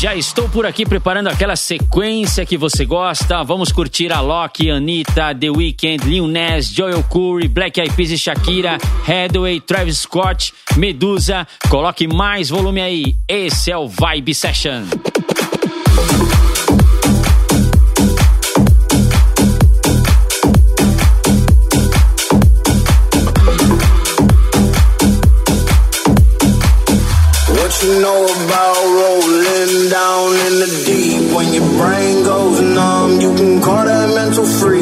Já estou por aqui preparando aquela sequência que você gosta. Vamos curtir a Loki, Anitta, The Weeknd, Lil Nas, Joel Curry, Black Eyed Peas e Shakira, Hathaway, Travis Scott, Medusa. Coloque mais volume aí. Esse é o Vibe Session. you know your brain goes numb, you can call that mental freeze.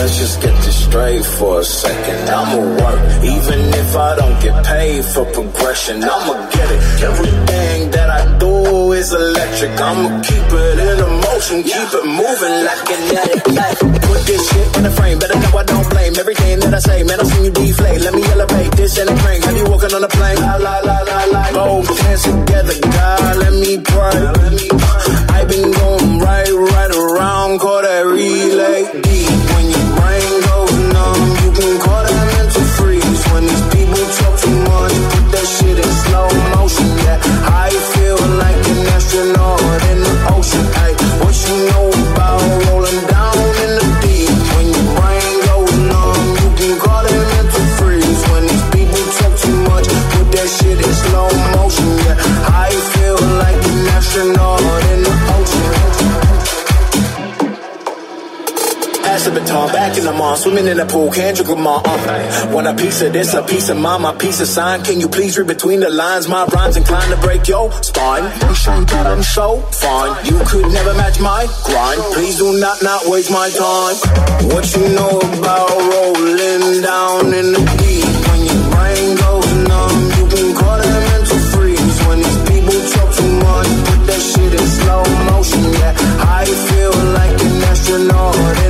Let's just get this straight for a second. I'ma work, even if I don't get paid for progression. I'ma get it. Everything that is electric. I'ma keep it in a motion, keep it moving like kinetic. Put this shit in the frame, better know I don't blame everything that I say. Man, I've seen you deflate. Let me elevate this and a crane. Have you walking on a plane? La la la la la. Both hands together, God, let me pray. I've been going right, right around, call that relay. Deep when your brain goes numb, you can call that mental freeze. When these people talk too much, in the ocean. What you know about rolling down in the deep? When your brain goes numb, you can call that mental freeze. When these people talk too much, put that shit in slow motion. Yeah, I feel like an astronaut Pass the baton, back in the mall, swimming in the pool, can't them all. Uh. Want a piece of this, a piece of mine, my piece of sign. Can you please read between the lines? My rhymes inclined to break your spine. I'm sure that I'm so fine. You could never match my grind. Please do not not waste my time. What you know about rolling down in the deep? When your brain goes numb, you can call that mental freeze. When these people talk too much, put that shit in slow motion. Yeah, I feel like an astronaut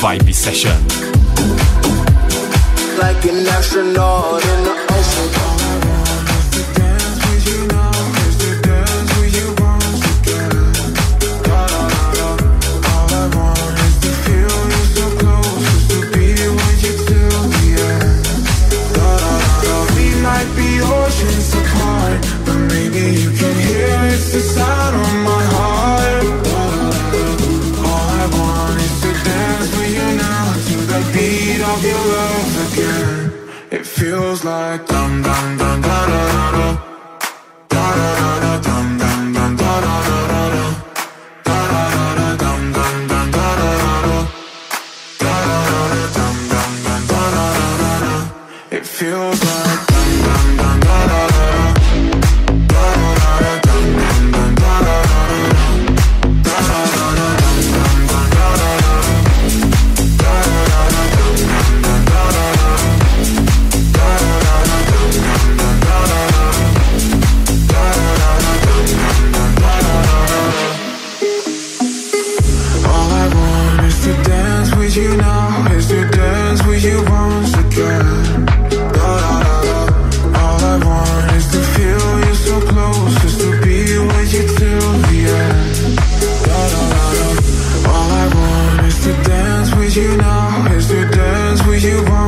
Vibe Session. Like an astronaut in the ocean. Be oceans apart, but maybe you can hear it's the sound you want.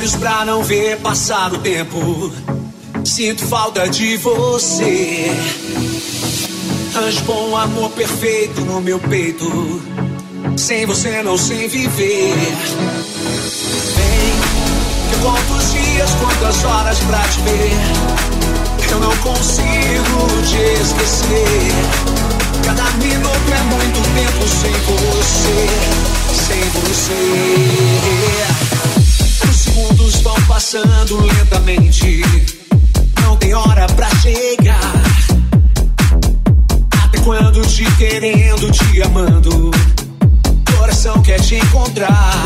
olhos pra não ver passar o tempo. Sinto falta de você. Anjo bom, amor perfeito no meu peito. Sem você não sei viver. Vem, quantos dias, quantas horas pra te ver. Eu não consigo te esquecer. Cada minuto é muito tempo sem você, sem você passando lentamente. Não tem hora pra chegar. Até quando te querendo, te amando. Coração quer te encontrar.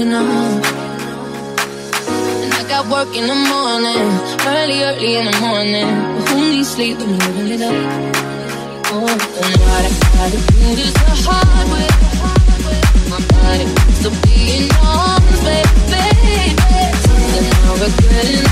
enough. And I got work in the morning, early, early in the morning. But who needs sleep when you're living it up? Oh, and what I gotta do is the hard way. My body, so being honest, baby. Something I'm regretting.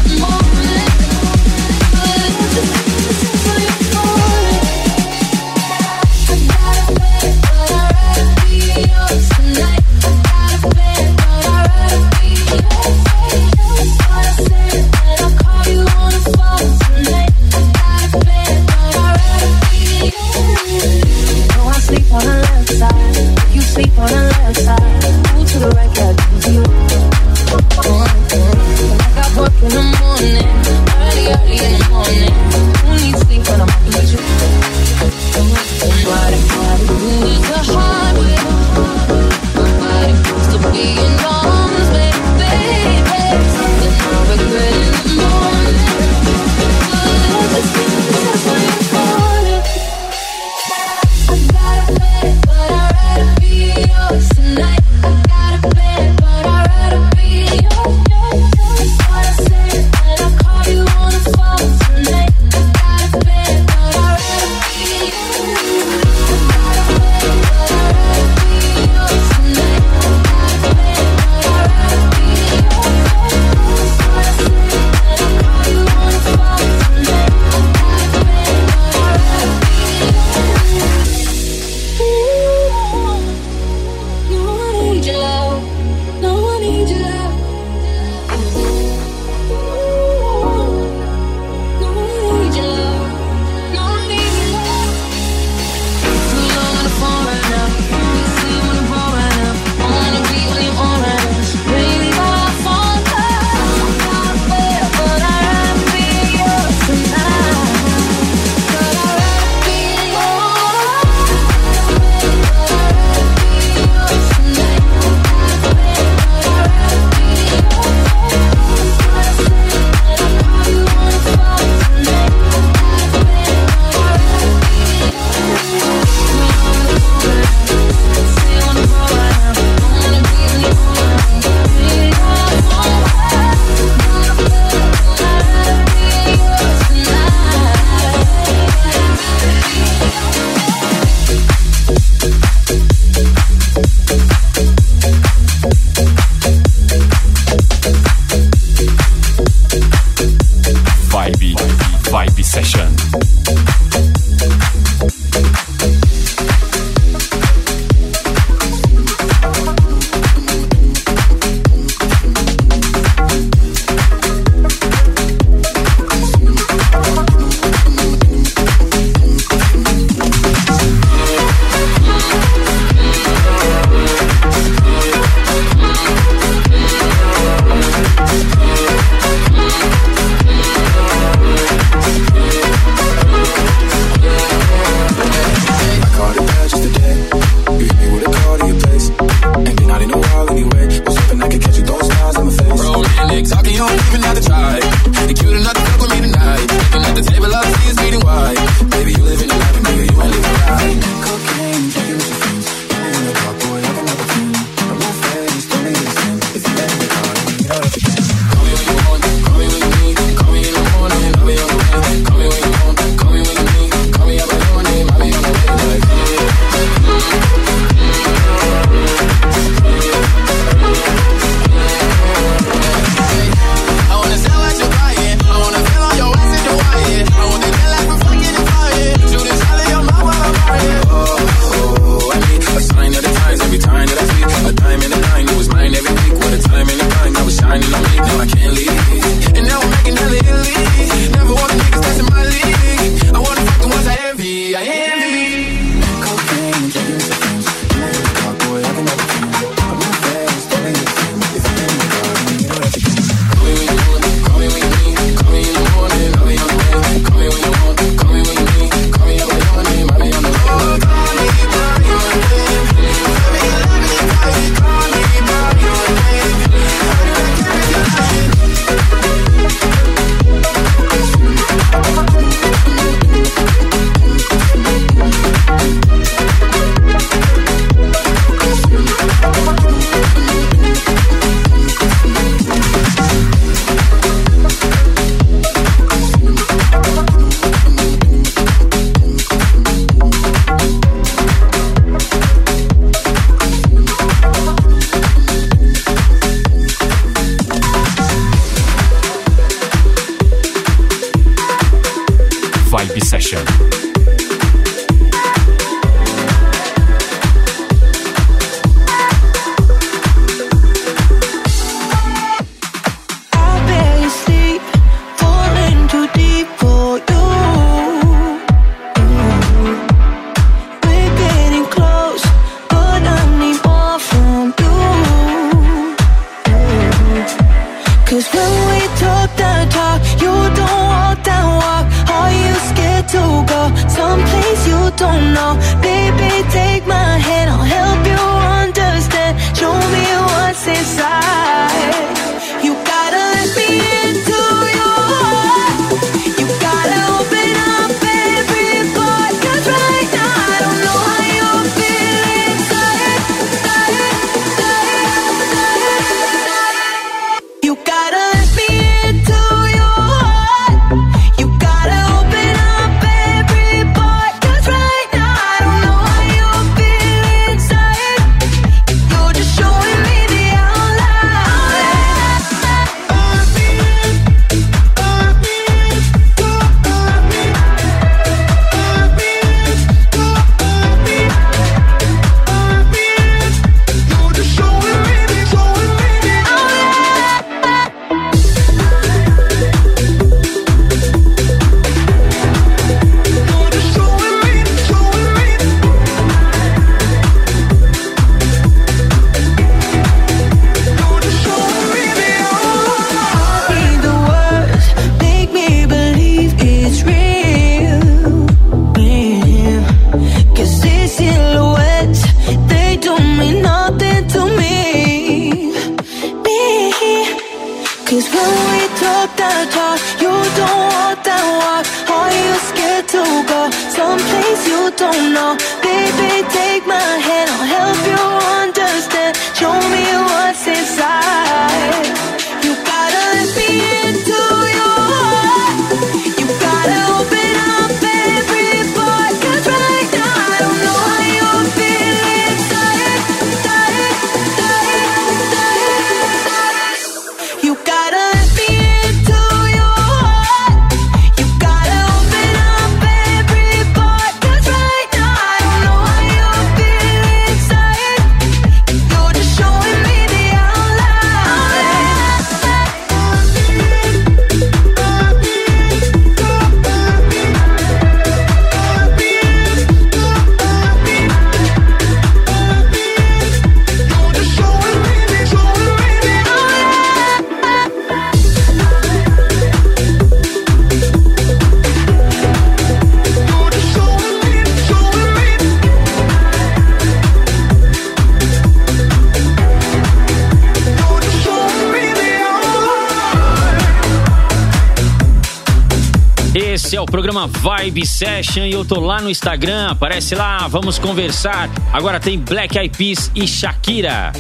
Esse é o programa Vibe Session e eu tô lá no Instagram, aparece lá, vamos conversar. Agora tem Black Eyed Peas e Shakira.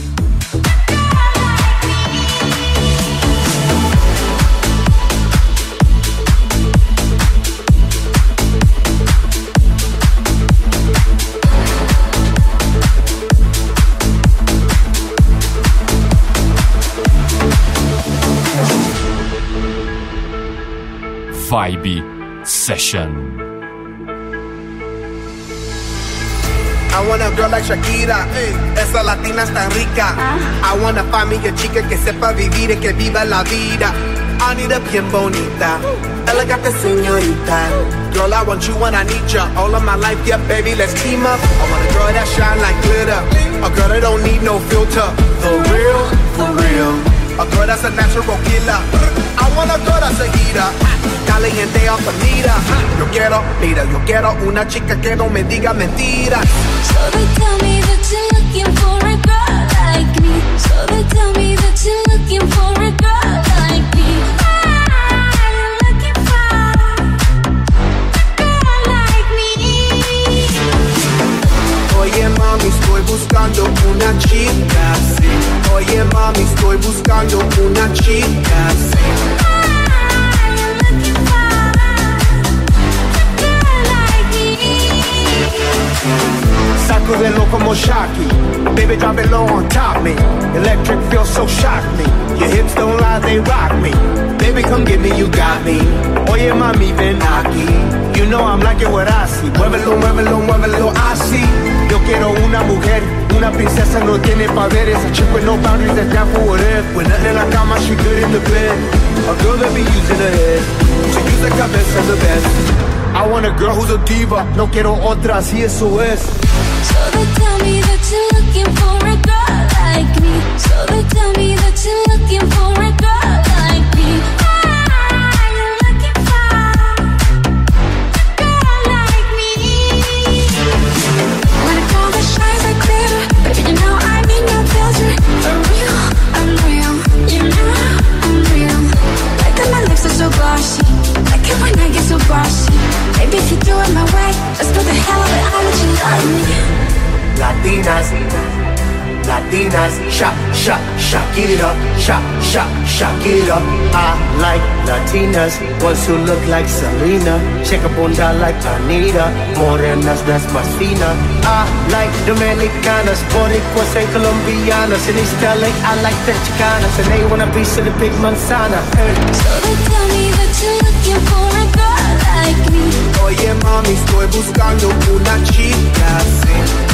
Vibe Session. I want a girl like Shakira, eh. esa latina está rica. Ah. I wanna find me a chica que sepa vivir y que viva la vida. I need a bien bonita, elegante señorita. Girl, I want you when I need you. All of my life, yeah, baby, let's team up. I want a girl that shine like glitter, a girl that don't need no filter. For real, for real. A girl that's a natural killer. I want a girl that's a heater. Caliente off. Yo quiero, mira, yo quiero una chica que no me diga mentiras. So they tell me that you're looking for a girl like me. So they tell me that you're looking for a buscando una chica así. Oye mami, estoy buscando una chica así. Like como Shocky. Baby, drop it low on top me. Electric feels so shock me. Your hips don't lie, they rock me. Baby, come get me, you got me. Oye mami, ven aquí. You know I'm liking what I see. Muévelo, muévelo, muévelo, I see. Princesa no tiene poderes. A chick with no boundaries that's down for whatever. When nothing in la cama, she good in the bed. A girl that be using her head. To use the cabeza the best. I want a girl who's a diva. No quiero otra, así eso es. So they tell me that you're looking for a girl like me. So they tell me that you're looking for a girl I Like it when I get so bossy. Maybe if you threw it my way, let's put the hell of all would you love me. Latinas. Latinas. Shop, shop, shock it up. Shop, shop, shock it up. I like Latinas, ones who look like Selena. Check a bunda like Anitta, morenas that's más fina. I like Dominicanas, Boricuas and Colombianas. In East LA, I like the Chicanas, and they wanna be to the big manzana. Hey. So they tell me that you're looking for a girl like me. Oye mami, estoy buscando una chica así.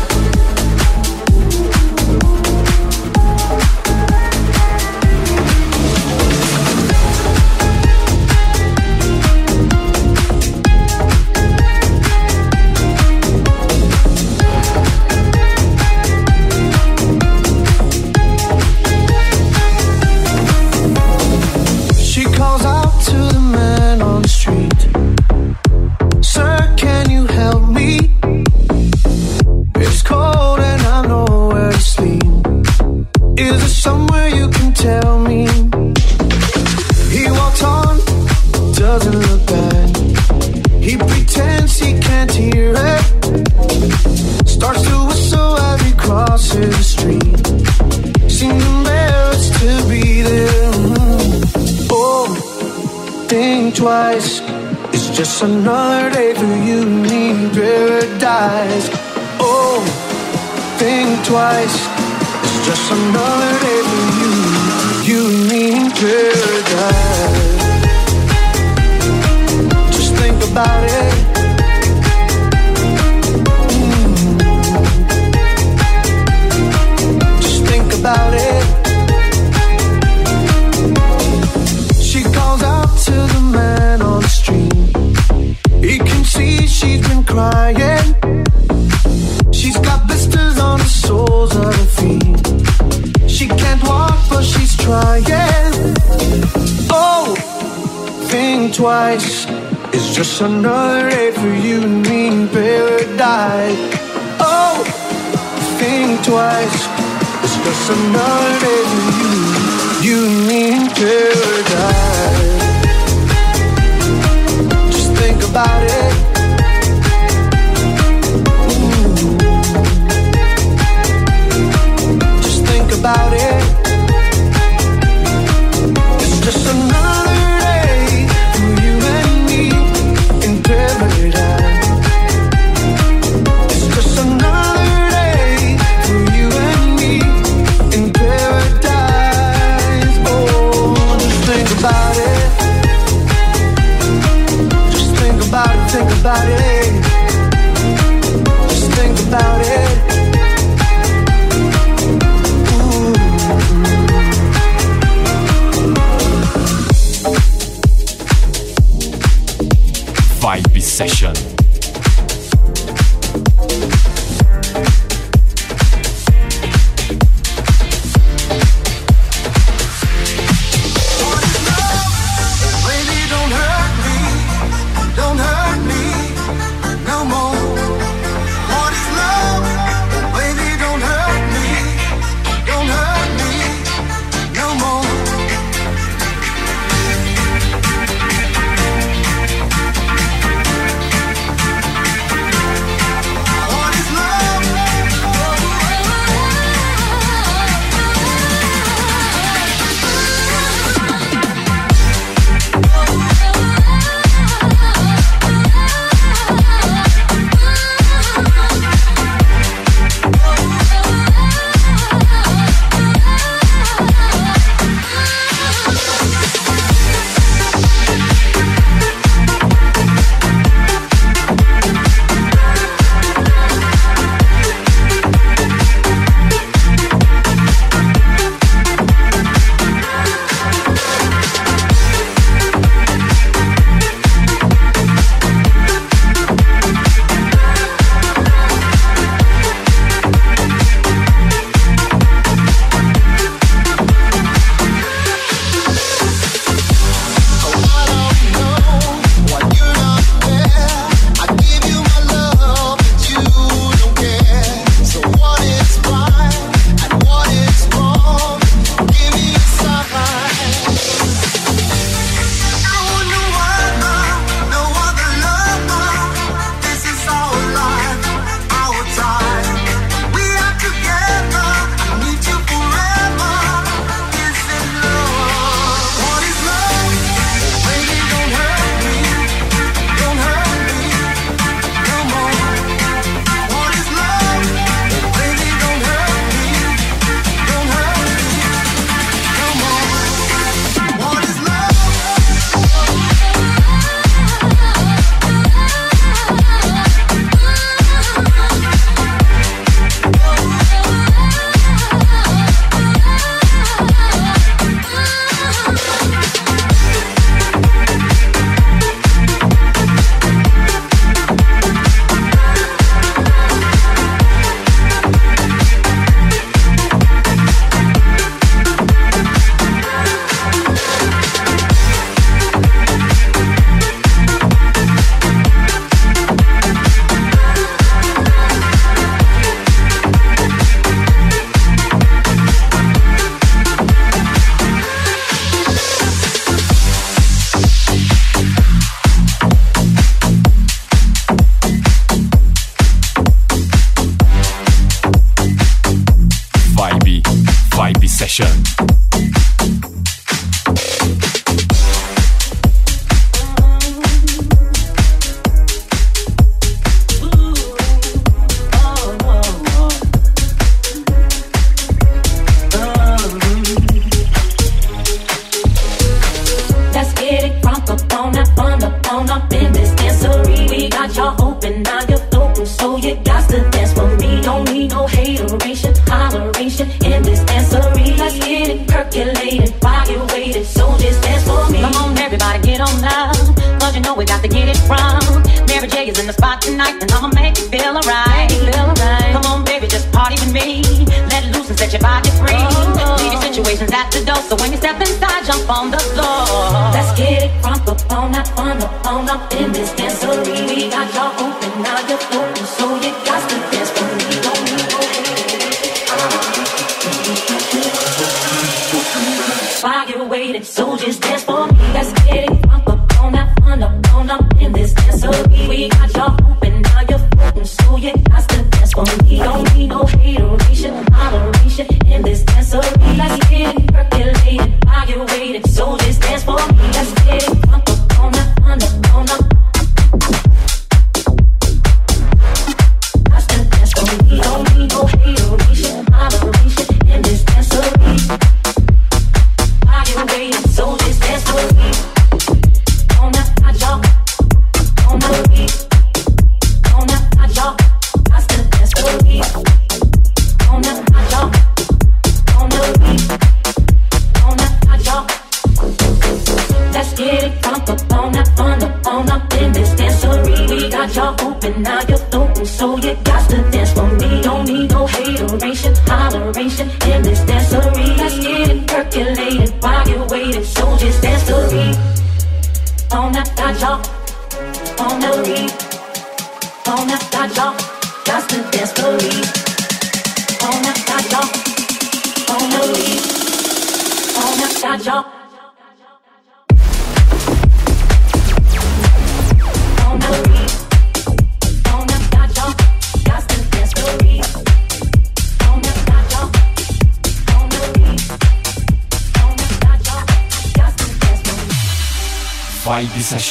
I know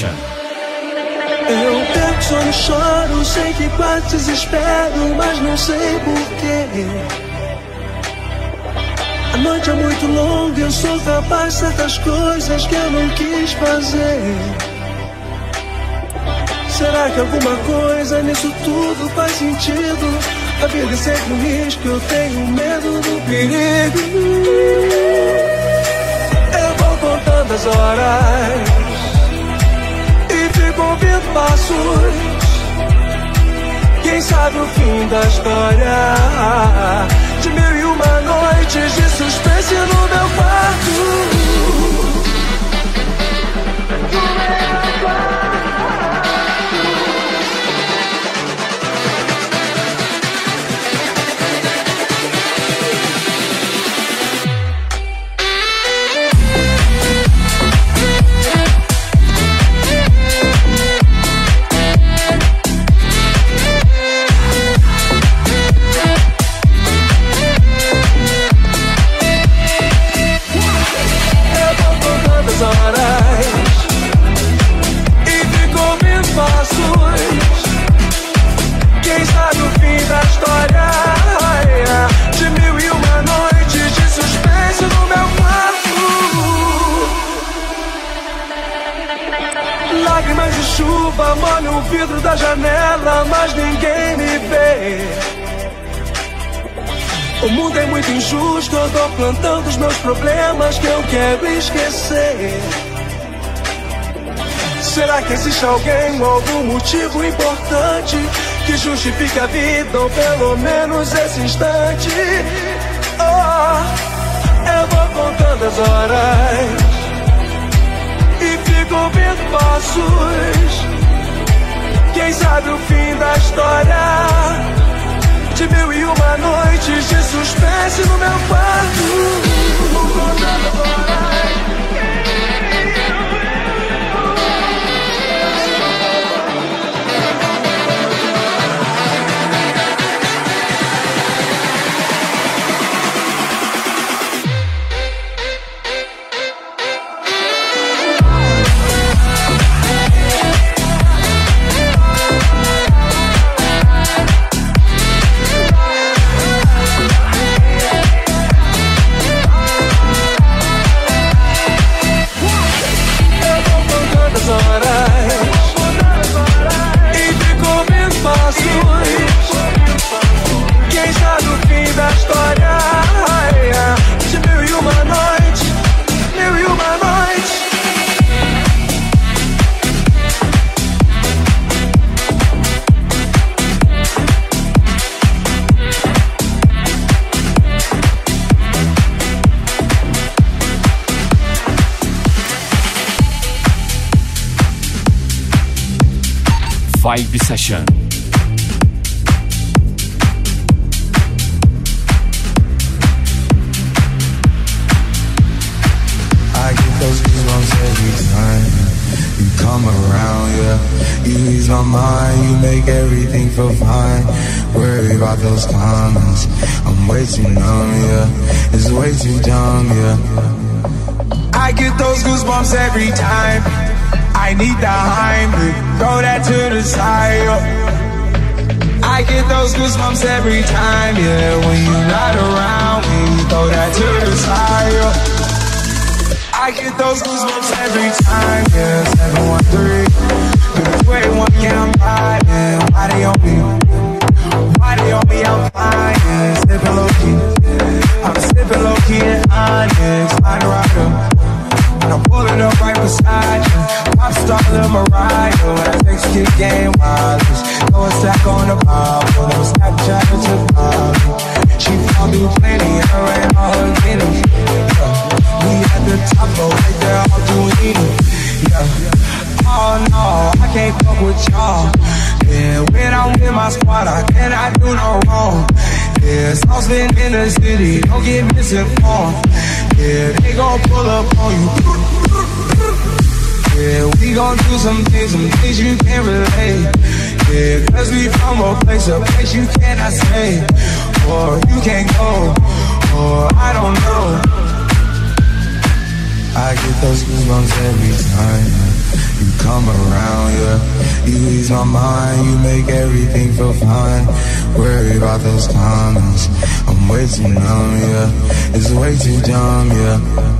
Eu penso sonho, choro, sei que quase desespero, mas não sei porquê. A noite é muito longa, eu sou capaz de certas coisas que eu não quis fazer. Será que alguma coisa nisso tudo faz sentido? A vida é sempre um risco, eu tenho medo do perigo. Eu vou contando as horas ouvir passos. Quem sabe o fim da história? De mil e uma noites de suspense no meu quarto. Então pelo menos esse instante Session. I get those goosebumps every time you come around, yeah. You ease my mind, you make everything feel fine. Worry about those comments, I'm way too numb, yeah. It's way too dumb, yeah. I get those goosebumps every time. I need the Heimlich, throw that to the side. yeah. I get those goosebumps every time, yeah. When you're not around, when you throw that to the side. yeah. I get those goosebumps every time, yeah. 713. But way one count riding. Why they on me? Why they on me? I'm flying, sipping low key. I'm sipping low key in Onyx, find rider. And I'm pulling up right beside you. Star Lil Mariah. When I text kick game wireless. Throw a stack on the Bible. Never Snapchat to Bobby. She found me plenty. Her and all her guineas. Yeah. We at the top, but right there, all doing it. Yeah. Oh no, I can't fuck with y'all. Yeah, when I'm with my squad, I cannot do no wrong. Yeah, saucepan in the city, don't get misinformed. Yeah, they gon' pull up on you. Yeah, we gon' do some things, some things you can't relate. Yeah, cause we from a place, a place you cannot stay. Or you can't go, or I don't know. I get those goosebumps every time you come around, yeah. You ease my mind, you make everything feel fine. Worry about those comments, I'm way too numb, yeah. It's way too dumb, yeah.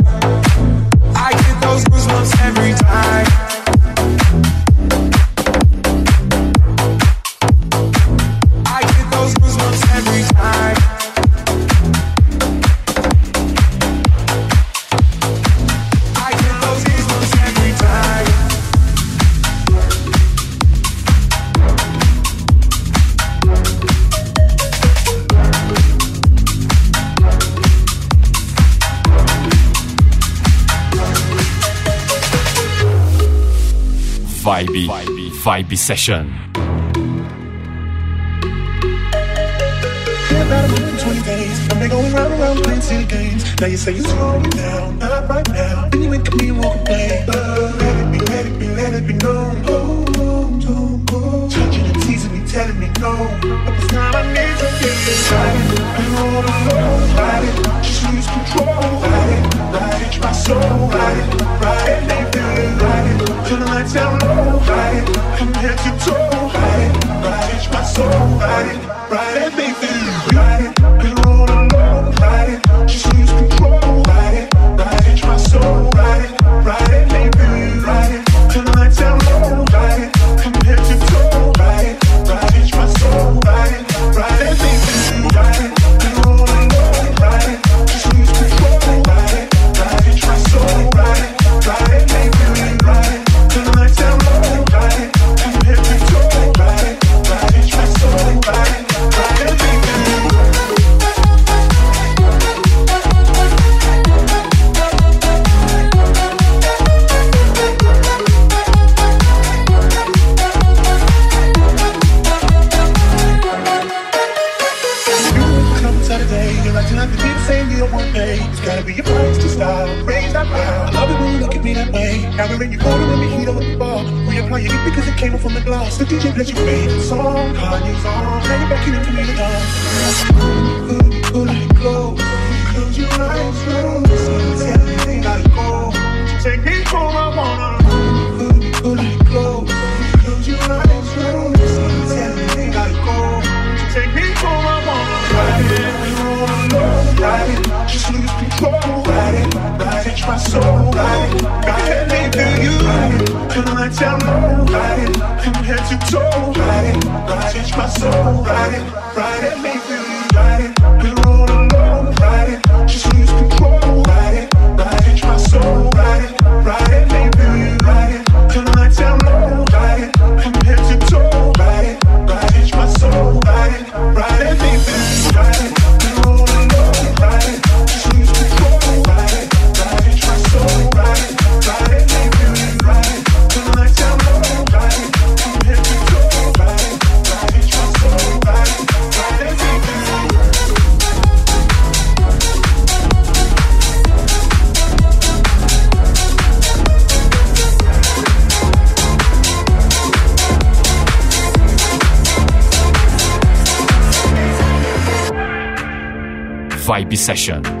Vibe. Vibe Session. Been about 120 days. I've been going round and round playing silly games. Now you say you're slowing down, not right now. Then you at me and walk away. Uh, let it be, let it be, let it be known. Oh, oh, oh, oh. Touching and teasing me, telling me no. But need to I'm it, just lose control. It, my soul. It. Turn the lights down low. It, from head to toe. It, ride it, my soul. Ride it, head down low, ride it. From head to toe, ride it. Don't change my soul, ride it, ride it, make me Obsession.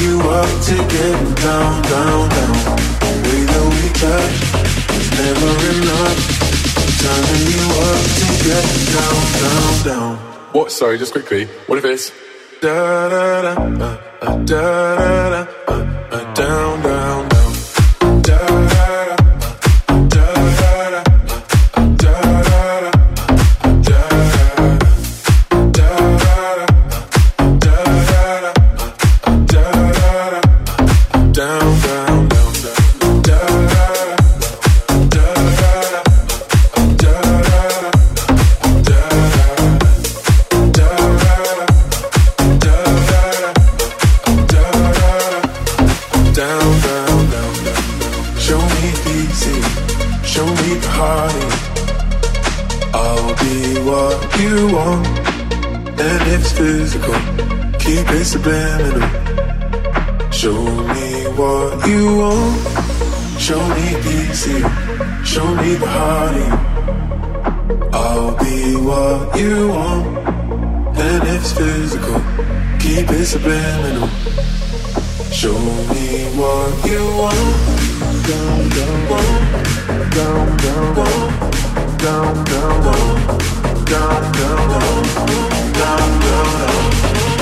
You up to down, down, down. The way that we touch is never enough. Turning you up to down, down, down. What? Sorry, just quickly. What if it's da da da uh, uh, da da da? Show me what you want, show me peace, show me the heart in. I'll be what you want, and it's physical, keep it subliminal. Show me what you want. Down, down, down, down, down, down, down, down, down, down, down, da da da,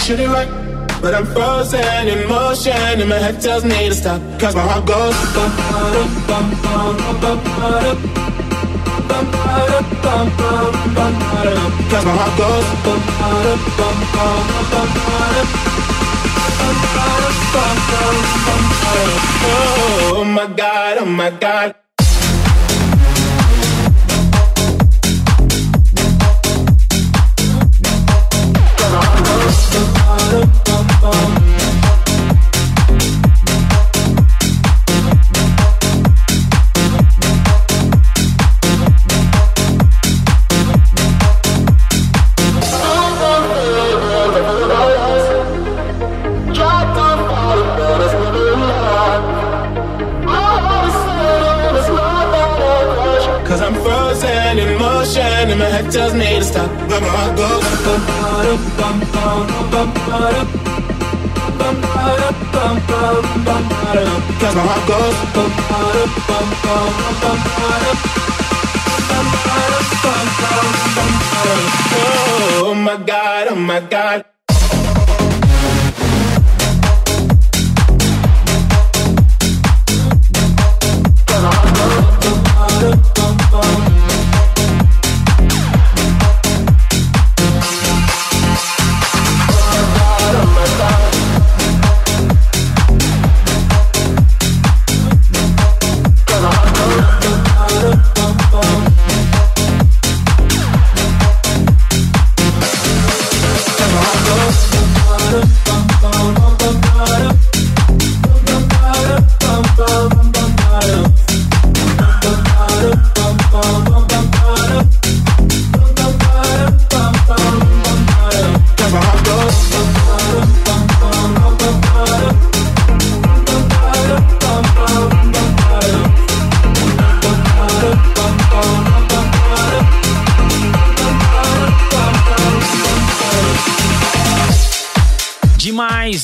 shoot it right. But I'm frozen in motion and my head tells me to stop. Cause my heart goes Cause my heart goes Oh my god, oh my god Cause my heart bum, Oh my god, oh my god.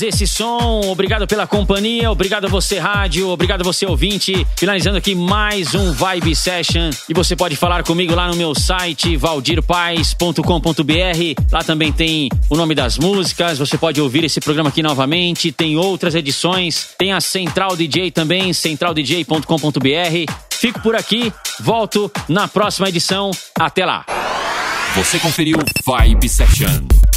Esse som. Obrigado pela companhia, obrigado a você, rádio, obrigado a você, ouvinte. Finalizando aqui mais um Vibe Session. E você pode falar comigo lá no meu site, valdirpaz.com.br. Lá também tem o nome das músicas. Você pode ouvir esse programa aqui novamente. Tem outras edições. Tem a Central DJ também, centraldj.com.br. Fico por aqui, volto na próxima edição. Até lá. Você conferiu Vibe Session.